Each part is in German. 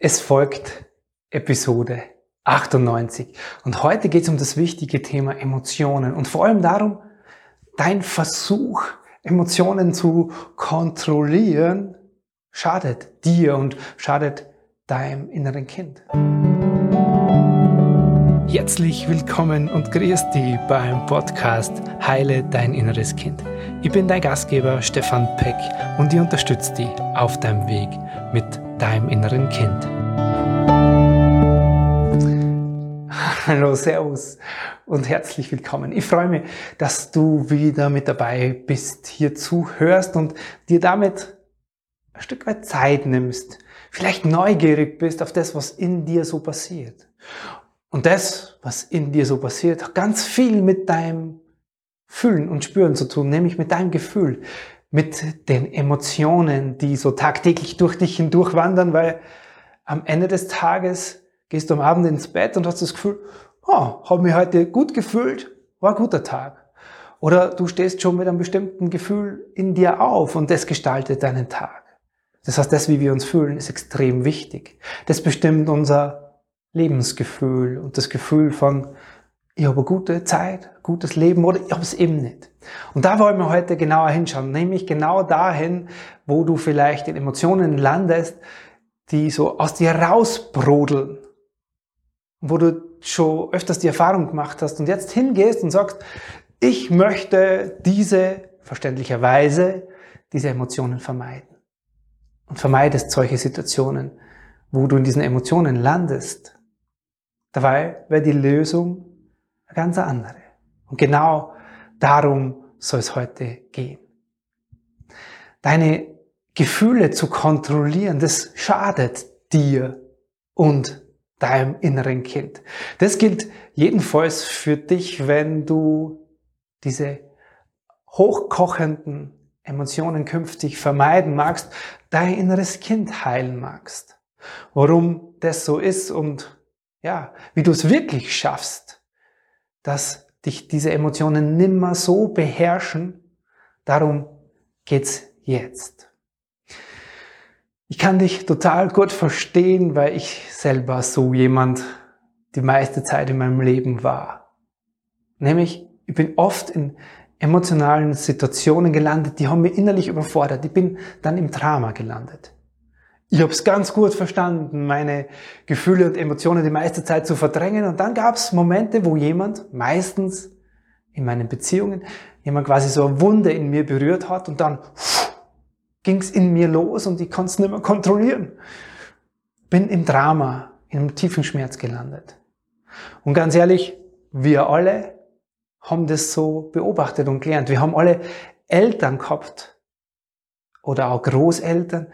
Es folgt Episode 98 und heute geht es um das wichtige Thema Emotionen und vor allem darum, dein Versuch, Emotionen zu kontrollieren, schadet dir und schadet deinem inneren Kind. Herzlich willkommen und grüß dich beim Podcast Heile dein inneres Kind. Ich bin dein Gastgeber Stefan Peck und ich unterstütze dich auf deinem Weg mit deinem inneren Kind. Hallo, Servus und herzlich willkommen. Ich freue mich, dass du wieder mit dabei bist, hier zuhörst und dir damit ein Stück weit Zeit nimmst, vielleicht neugierig bist auf das, was in dir so passiert. Und das, was in dir so passiert, hat ganz viel mit deinem Fühlen und Spüren zu tun, nämlich mit deinem Gefühl mit den Emotionen, die so tagtäglich durch dich hindurch wandern, weil am Ende des Tages gehst du am Abend ins Bett und hast das Gefühl, oh, habe mich heute gut gefühlt, war ein guter Tag. Oder du stehst schon mit einem bestimmten Gefühl in dir auf und das gestaltet deinen Tag. Das heißt, das, wie wir uns fühlen, ist extrem wichtig. Das bestimmt unser Lebensgefühl und das Gefühl von ich habe eine gute Zeit, gutes Leben oder ich habe es eben nicht. Und da wollen wir heute genauer hinschauen, nämlich genau dahin, wo du vielleicht in Emotionen landest, die so aus dir rausbrodeln, wo du schon öfters die Erfahrung gemacht hast und jetzt hingehst und sagst, ich möchte diese, verständlicherweise, diese Emotionen vermeiden. Und vermeidest solche Situationen, wo du in diesen Emotionen landest. Dabei wäre die Lösung eine ganz andere. Und genau darum soll es heute gehen. Deine Gefühle zu kontrollieren, das schadet dir und deinem inneren Kind. Das gilt jedenfalls für dich, wenn du diese hochkochenden Emotionen künftig vermeiden magst, dein inneres Kind heilen magst. Warum das so ist und ja, wie du es wirklich schaffst, dass dich diese Emotionen nimmer so beherrschen. Darum geht's jetzt. Ich kann dich total gut verstehen, weil ich selber so jemand die meiste Zeit in meinem Leben war. Nämlich, ich bin oft in emotionalen Situationen gelandet, die haben mich innerlich überfordert. Ich bin dann im Drama gelandet. Ich habe es ganz gut verstanden, meine Gefühle und Emotionen die meiste Zeit zu verdrängen. Und dann gab es Momente, wo jemand, meistens in meinen Beziehungen, jemand quasi so eine Wunde in mir berührt hat und dann ging es in mir los und ich konnte es nicht mehr kontrollieren. Bin im Drama, in einem tiefen Schmerz gelandet. Und ganz ehrlich, wir alle haben das so beobachtet und gelernt. Wir haben alle Eltern gehabt oder auch Großeltern,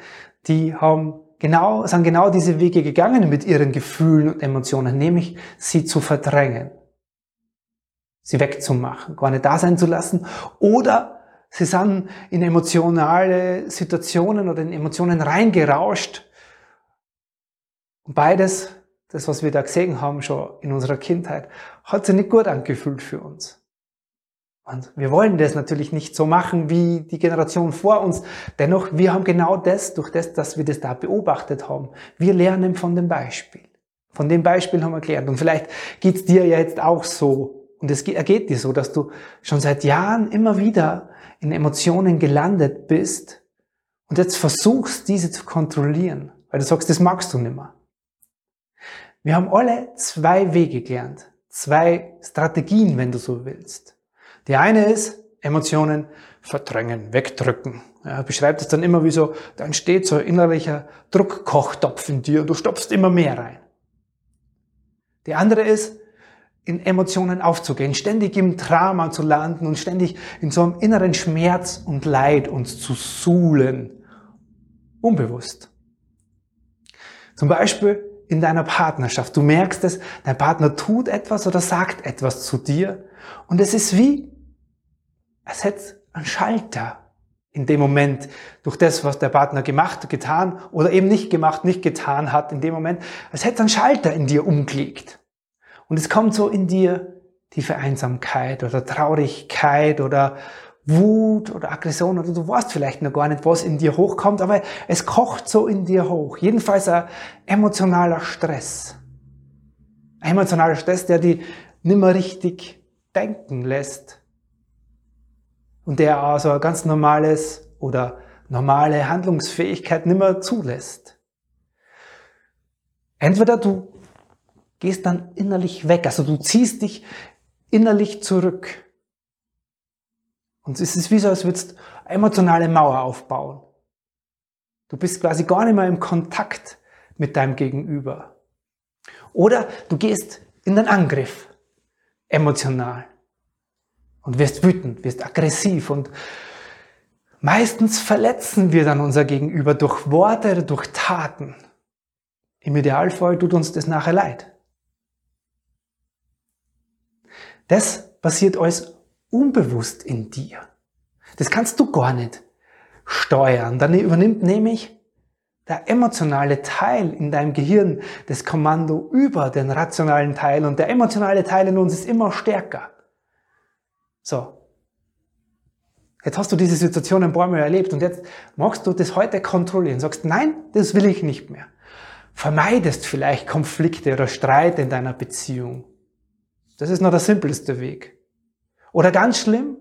die haben genau, sind genau diese Wege gegangen mit ihren Gefühlen und Emotionen, nämlich sie zu verdrängen, sie wegzumachen, gar nicht da sein zu lassen oder sie sind in emotionale Situationen oder in Emotionen reingerauscht. Und beides, das was wir da gesehen haben schon in unserer Kindheit, hat sich nicht gut angefühlt für uns. Und wir wollen das natürlich nicht so machen wie die Generation vor uns. Dennoch, wir haben genau das, durch das, dass wir das da beobachtet haben. Wir lernen von dem Beispiel. Von dem Beispiel haben wir gelernt. Und vielleicht geht's dir ja jetzt auch so. Und es ergeht dir so, dass du schon seit Jahren immer wieder in Emotionen gelandet bist und jetzt versuchst, diese zu kontrollieren, weil du sagst, das magst du nicht mehr. Wir haben alle zwei Wege gelernt. Zwei Strategien, wenn du so willst. Die eine ist Emotionen verdrängen, wegdrücken. Ja, beschreibt es dann immer wie so, da entsteht so ein innerlicher Druckkochtopf in dir und du stopfst immer mehr rein. Die andere ist, in Emotionen aufzugehen, ständig im Drama zu landen und ständig in so einem inneren Schmerz und Leid uns zu suhlen. Unbewusst. Zum Beispiel in deiner Partnerschaft. Du merkst es, dein Partner tut etwas oder sagt etwas zu dir und es ist wie, es hätte einen Schalter in dem Moment durch das, was der Partner gemacht, getan oder eben nicht gemacht, nicht getan hat in dem Moment, als hätte ein Schalter in dir umgelegt. Und es kommt so in dir die Vereinsamkeit oder Traurigkeit oder Wut oder Aggression oder du weißt vielleicht noch gar nicht, was in dir hochkommt, aber es kocht so in dir hoch. Jedenfalls ein emotionaler Stress. Ein emotionaler Stress, der die nimmer richtig denken lässt. Und der also ein ganz normales oder normale Handlungsfähigkeit nimmer zulässt. Entweder du gehst dann innerlich weg, also du ziehst dich innerlich zurück. Und es ist wie so, als würdest du eine emotionale Mauer aufbauen. Du bist quasi gar nicht mehr im Kontakt mit deinem Gegenüber. Oder du gehst in den Angriff, emotional. Und wirst wütend, wirst aggressiv und meistens verletzen wir dann unser Gegenüber durch Worte, durch Taten. Im Idealfall tut uns das nachher leid. Das passiert alles unbewusst in dir. Das kannst du gar nicht steuern. Dann übernimmt nämlich der emotionale Teil in deinem Gehirn das Kommando über den rationalen Teil und der emotionale Teil in uns ist immer stärker. So. Jetzt hast du diese Situation ein paar Mal erlebt und jetzt magst du das heute kontrollieren. Sagst, nein, das will ich nicht mehr vermeidest vielleicht Konflikte oder Streit in deiner Beziehung. Das ist noch der simpelste Weg. Oder ganz schlimm,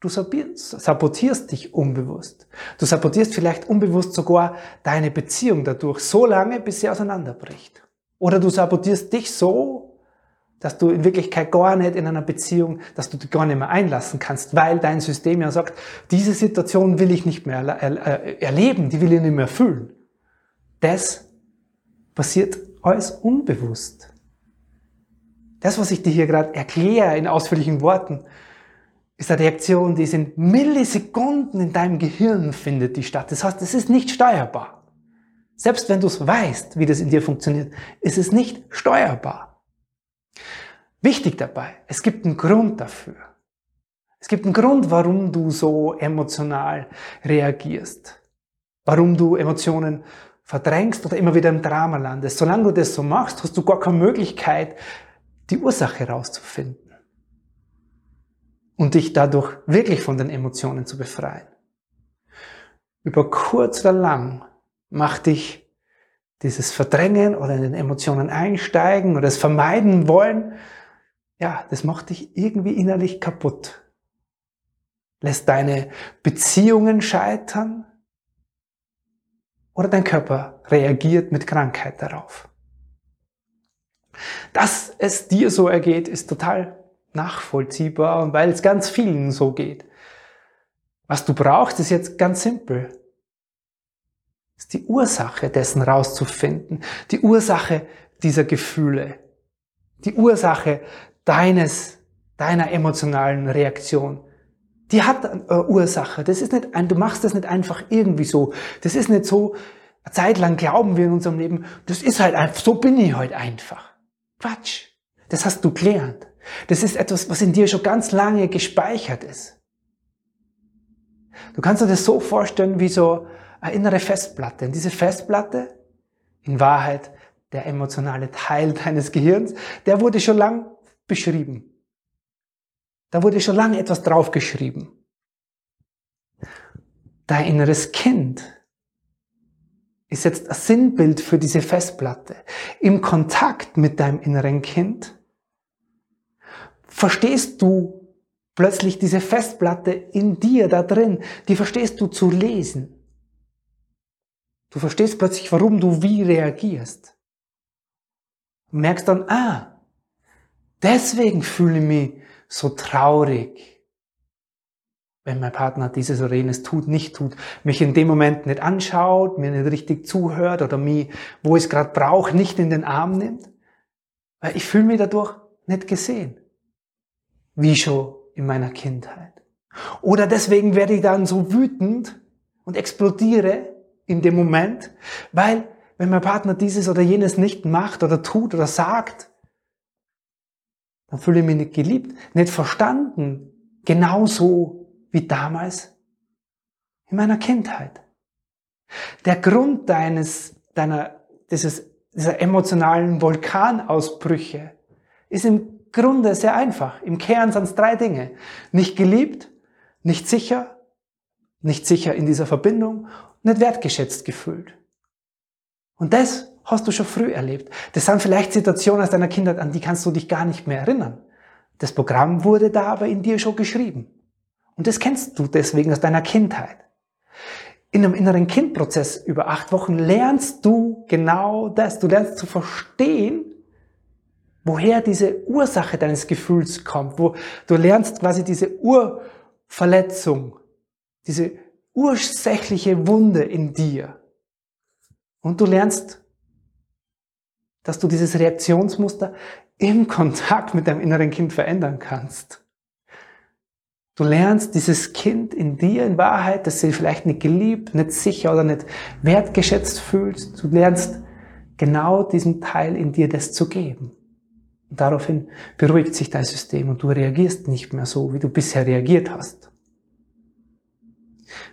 du sabotierst dich unbewusst. Du sabotierst vielleicht unbewusst sogar deine Beziehung dadurch so lange, bis sie auseinanderbricht. Oder du sabotierst dich so, dass du in Wirklichkeit gar nicht in einer Beziehung, dass du dich gar nicht mehr einlassen kannst, weil dein System ja sagt, diese Situation will ich nicht mehr erleben, die will ich nicht mehr fühlen. Das passiert alles unbewusst. Das, was ich dir hier gerade erkläre in ausführlichen Worten, ist eine Reaktion, die in Millisekunden in deinem Gehirn findet, die statt. Das heißt, es ist nicht steuerbar. Selbst wenn du es weißt, wie das in dir funktioniert, ist es nicht steuerbar. Wichtig dabei, es gibt einen Grund dafür. Es gibt einen Grund, warum du so emotional reagierst. Warum du Emotionen verdrängst oder immer wieder im Drama landest. Solange du das so machst, hast du gar keine Möglichkeit, die Ursache herauszufinden und dich dadurch wirklich von den Emotionen zu befreien. Über kurz oder lang macht dich dieses Verdrängen oder in den Emotionen einsteigen oder es vermeiden wollen, ja, das macht dich irgendwie innerlich kaputt. Lässt deine Beziehungen scheitern, oder dein Körper reagiert mit Krankheit darauf. Dass es dir so ergeht, ist total nachvollziehbar und weil es ganz vielen so geht. Was du brauchst, ist jetzt ganz simpel. Ist die Ursache dessen rauszufinden. Die Ursache dieser Gefühle. Die Ursache deines, deiner emotionalen Reaktion die hat eine Ursache. Das ist nicht ein, du machst das nicht einfach irgendwie so. Das ist nicht so, eine Zeit lang glauben wir in unserem Leben, das ist halt einfach, so bin ich halt einfach. Quatsch. Das hast du gelernt. Das ist etwas, was in dir schon ganz lange gespeichert ist. Du kannst dir das so vorstellen wie so eine innere Festplatte. Und diese Festplatte, in Wahrheit der emotionale Teil deines Gehirns, der wurde schon lang beschrieben. Da wurde schon lange etwas draufgeschrieben. Dein inneres Kind ist jetzt ein Sinnbild für diese Festplatte. Im Kontakt mit deinem inneren Kind verstehst du plötzlich diese Festplatte in dir da drin, die verstehst du zu lesen. Du verstehst plötzlich, warum du wie reagierst. Und merkst dann, ah, deswegen fühle ich mich so traurig, wenn mein Partner dieses oder jenes tut, nicht tut, mich in dem Moment nicht anschaut, mir nicht richtig zuhört oder mich, wo ich es gerade brauche, nicht in den Arm nimmt, weil ich fühle mich dadurch nicht gesehen, wie schon in meiner Kindheit. Oder deswegen werde ich dann so wütend und explodiere in dem Moment, weil wenn mein Partner dieses oder jenes nicht macht oder tut oder sagt, dann fühle ich mich nicht geliebt, nicht verstanden, genauso wie damals in meiner Kindheit. Der Grund deines, deiner, dieses, dieser emotionalen Vulkanausbrüche ist im Grunde sehr einfach. Im Kern sind es drei Dinge. Nicht geliebt, nicht sicher, nicht sicher in dieser Verbindung, nicht wertgeschätzt gefühlt. Und das hast du schon früh erlebt. Das sind vielleicht Situationen aus deiner Kindheit, an die kannst du dich gar nicht mehr erinnern. Das Programm wurde da aber in dir schon geschrieben. Und das kennst du deswegen aus deiner Kindheit. In einem inneren Kindprozess über acht Wochen lernst du genau das. Du lernst zu verstehen, woher diese Ursache deines Gefühls kommt. Wo du lernst quasi diese Urverletzung, diese ursächliche Wunde in dir. Und du lernst, dass du dieses Reaktionsmuster im Kontakt mit deinem inneren Kind verändern kannst. Du lernst dieses Kind in dir in Wahrheit, das sich vielleicht nicht geliebt, nicht sicher oder nicht wertgeschätzt fühlt. Du lernst genau diesem Teil in dir das zu geben. Und daraufhin beruhigt sich dein System und du reagierst nicht mehr so, wie du bisher reagiert hast.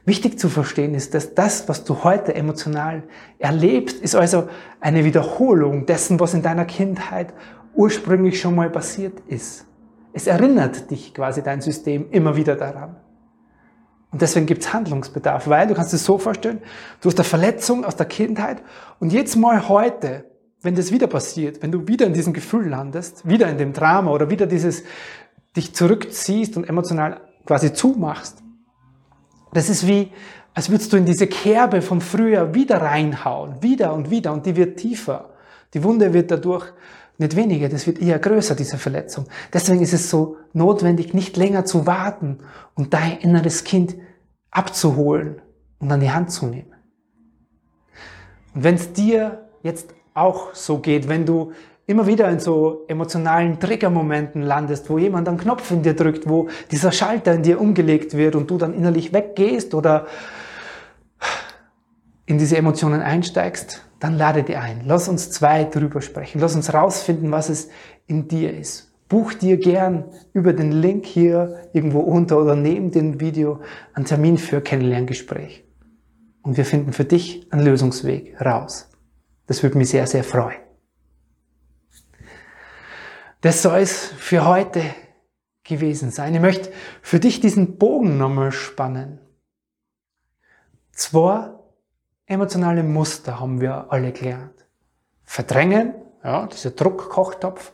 Wichtig zu verstehen ist, dass das, was du heute emotional erlebst, ist also eine Wiederholung dessen, was in deiner Kindheit ursprünglich schon mal passiert ist. Es erinnert dich quasi dein System immer wieder daran. Und deswegen gibt es Handlungsbedarf, weil du kannst es so vorstellen, du hast eine Verletzung aus der Kindheit und jetzt mal heute, wenn das wieder passiert, wenn du wieder in diesem Gefühl landest, wieder in dem Drama oder wieder dieses dich zurückziehst und emotional quasi zumachst, das ist wie, als würdest du in diese Kerbe vom Frühjahr wieder reinhauen, wieder und wieder und die wird tiefer. Die Wunde wird dadurch nicht weniger, das wird eher größer, diese Verletzung. Deswegen ist es so notwendig, nicht länger zu warten und dein inneres Kind abzuholen und an die Hand zu nehmen. Und wenn es dir jetzt auch so geht, wenn du immer wieder in so emotionalen Triggermomenten landest, wo jemand einen Knopf in dir drückt, wo dieser Schalter in dir umgelegt wird und du dann innerlich weggehst oder in diese Emotionen einsteigst, dann lade die ein. Lass uns zwei drüber sprechen. Lass uns rausfinden, was es in dir ist. Buch dir gern über den Link hier irgendwo unter oder neben dem Video einen Termin für Kennenlerngespräch. Und wir finden für dich einen Lösungsweg raus. Das würde mich sehr, sehr freuen. Das soll es für heute gewesen sein. Ich möchte für dich diesen Bogen nochmal spannen. Zwei Emotionale Muster haben wir alle gelernt. Verdrängen, ja, dieser Druckkochtopf,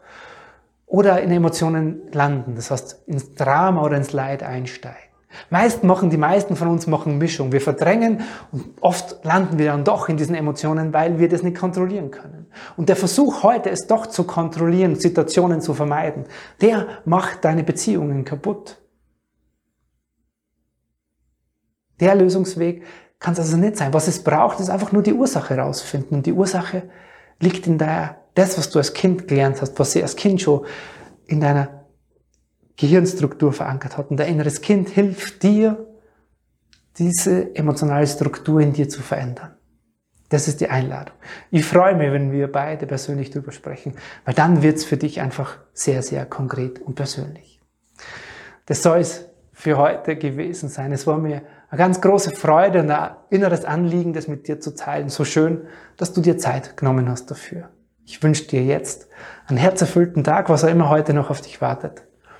oder in Emotionen landen, das heißt ins Drama oder ins Leid einsteigen. Meist machen die meisten von uns machen Mischung. Wir verdrängen und oft landen wir dann doch in diesen Emotionen, weil wir das nicht kontrollieren können. Und der Versuch heute, es doch zu kontrollieren, Situationen zu vermeiden, der macht deine Beziehungen kaputt. Der Lösungsweg kann es also nicht sein. Was es braucht, ist einfach nur die Ursache herausfinden. Und die Ursache liegt in der, das, was du als Kind gelernt hast, was sie als Kind schon in deiner Gehirnstruktur verankert hat. Und dein inneres Kind hilft dir, diese emotionale Struktur in dir zu verändern. Das ist die Einladung. Ich freue mich, wenn wir beide persönlich drüber sprechen, weil dann wird es für dich einfach sehr, sehr konkret und persönlich. Das soll es für heute gewesen sein. Es war mir eine ganz große Freude und ein inneres Anliegen, das mit dir zu teilen. So schön, dass du dir Zeit genommen hast dafür. Ich wünsche dir jetzt einen herzerfüllten Tag, was auch immer heute noch auf dich wartet.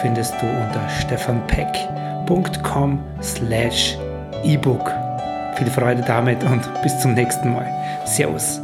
findest du unter stefanpeck.com slash ebook. Viel Freude damit und bis zum nächsten Mal. Servus.